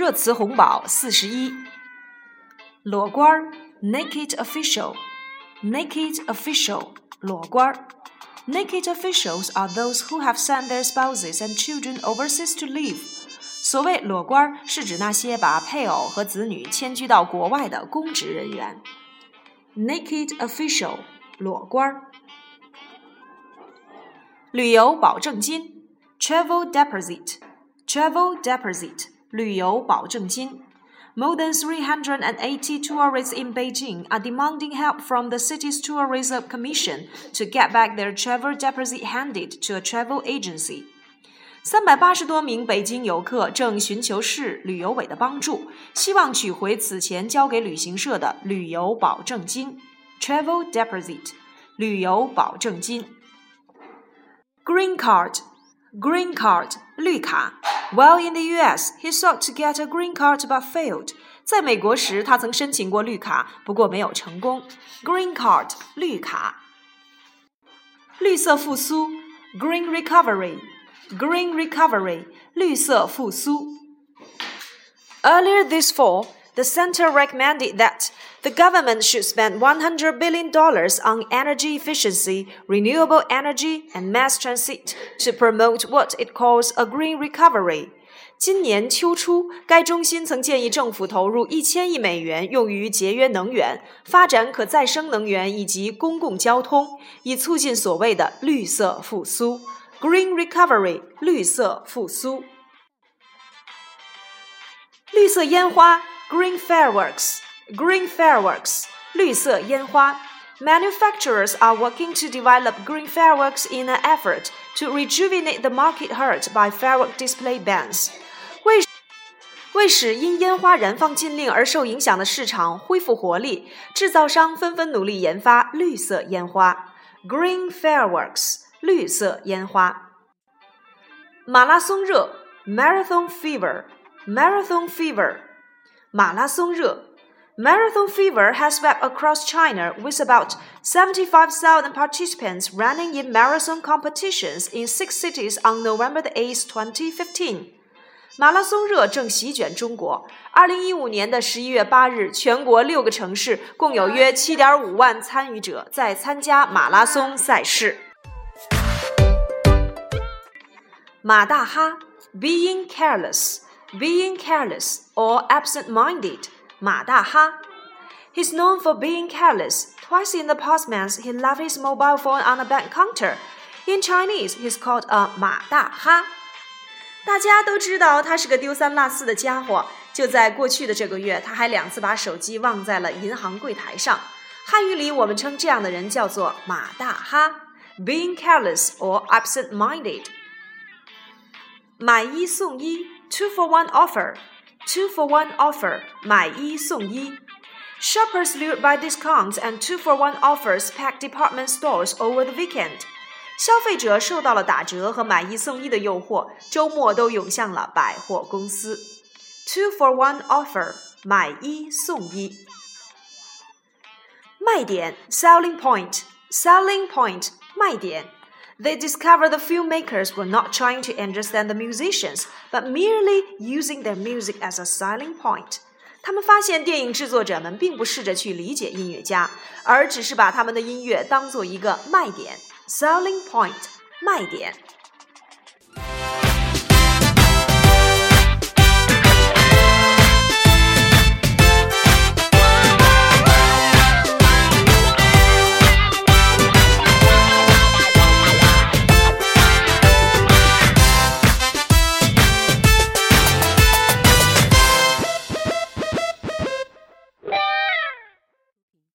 热词红宝四十一。裸官儿，naked official，naked official，裸官儿。Naked officials are those who have sent their spouses and children overseas to live. 所谓裸官儿，是指那些把配偶和子女迁居到国外的公职人员。Naked official，裸官儿。旅游保证金，travel deposit，travel deposit， 旅游保证金。more than 380 tourists in Beijing are demanding help from the city's tourism commission to get back their travel deposit handed to a travel agency. 三百八十多名北京游客正寻求市旅游委的帮助，希望取回此前交给旅行社的旅游保证金 （travel deposit）。旅游保证金。Green card, green card，绿卡。 while in the U.S., he sought to get a green card but failed. 在美国时，他曾申请过绿卡，不过没有成功。Green card，绿卡。绿色复苏，green recovery，green recovery，绿色复苏。Earlier this fall, the center recommended that the government should spend $100 billion on energy efficiency, renewable energy, and mass transit to promote what it calls a green recovery. 今年秋初，该中心曾建议政府投入一千亿美元用于节约能源、发展可再生能源以及公共交通，以促进所谓的绿色复苏 （Green Recovery）。绿色复苏。绿色烟花 （Green Fireworks）。Green fireworks，绿色烟花。Manufacturers are working to develop green fireworks in an effort to rejuvenate the market hurt by firework display bans. 为为使因烟花燃放禁令而受影响的市场恢复活力，制造商纷纷努力研发绿色烟花 （Green fireworks）。绿色烟花。马拉松热 （Marathon fever），Marathon fever， 马拉松热。Marathon fever has swept across China with about 75,000 participants running in marathon competitions in six cities on November 8, 2015. 马拉松热正席卷中国。二零一五年的十一月八日，全国六个城市共有约七点五万参与者在参加马拉松赛事。马大哈，being careless，being careless or absent-minded。马大哈。He's known for being careless. Twice in the past months, he left his mobile phone on a bank counter. In Chinese, he's called a 马大哈。大家都知道他是个丢三落四的家伙。就在过去的这个月，他还两次把手机忘在了银行柜台上。汉语里我们称这样的人叫做马大哈，being careless or absent-minded。 买一送一，two for one offer。two for one offer 买一送一。Shoppers lured by discounts and two for one offers packed department stores over the weekend. 消费者受到了打折和买一送一的诱惑，周末都涌向了百货公司。Two for one offer 买一送一。卖点 selling point selling point 卖点。 they discovered the filmmakers were not trying to understand the musicians, but merely using their music as a selling point. 他们发现电影制作者们并不试着去理解音乐家，而只是把他们的音乐当做一个卖点 （selling point） 卖点。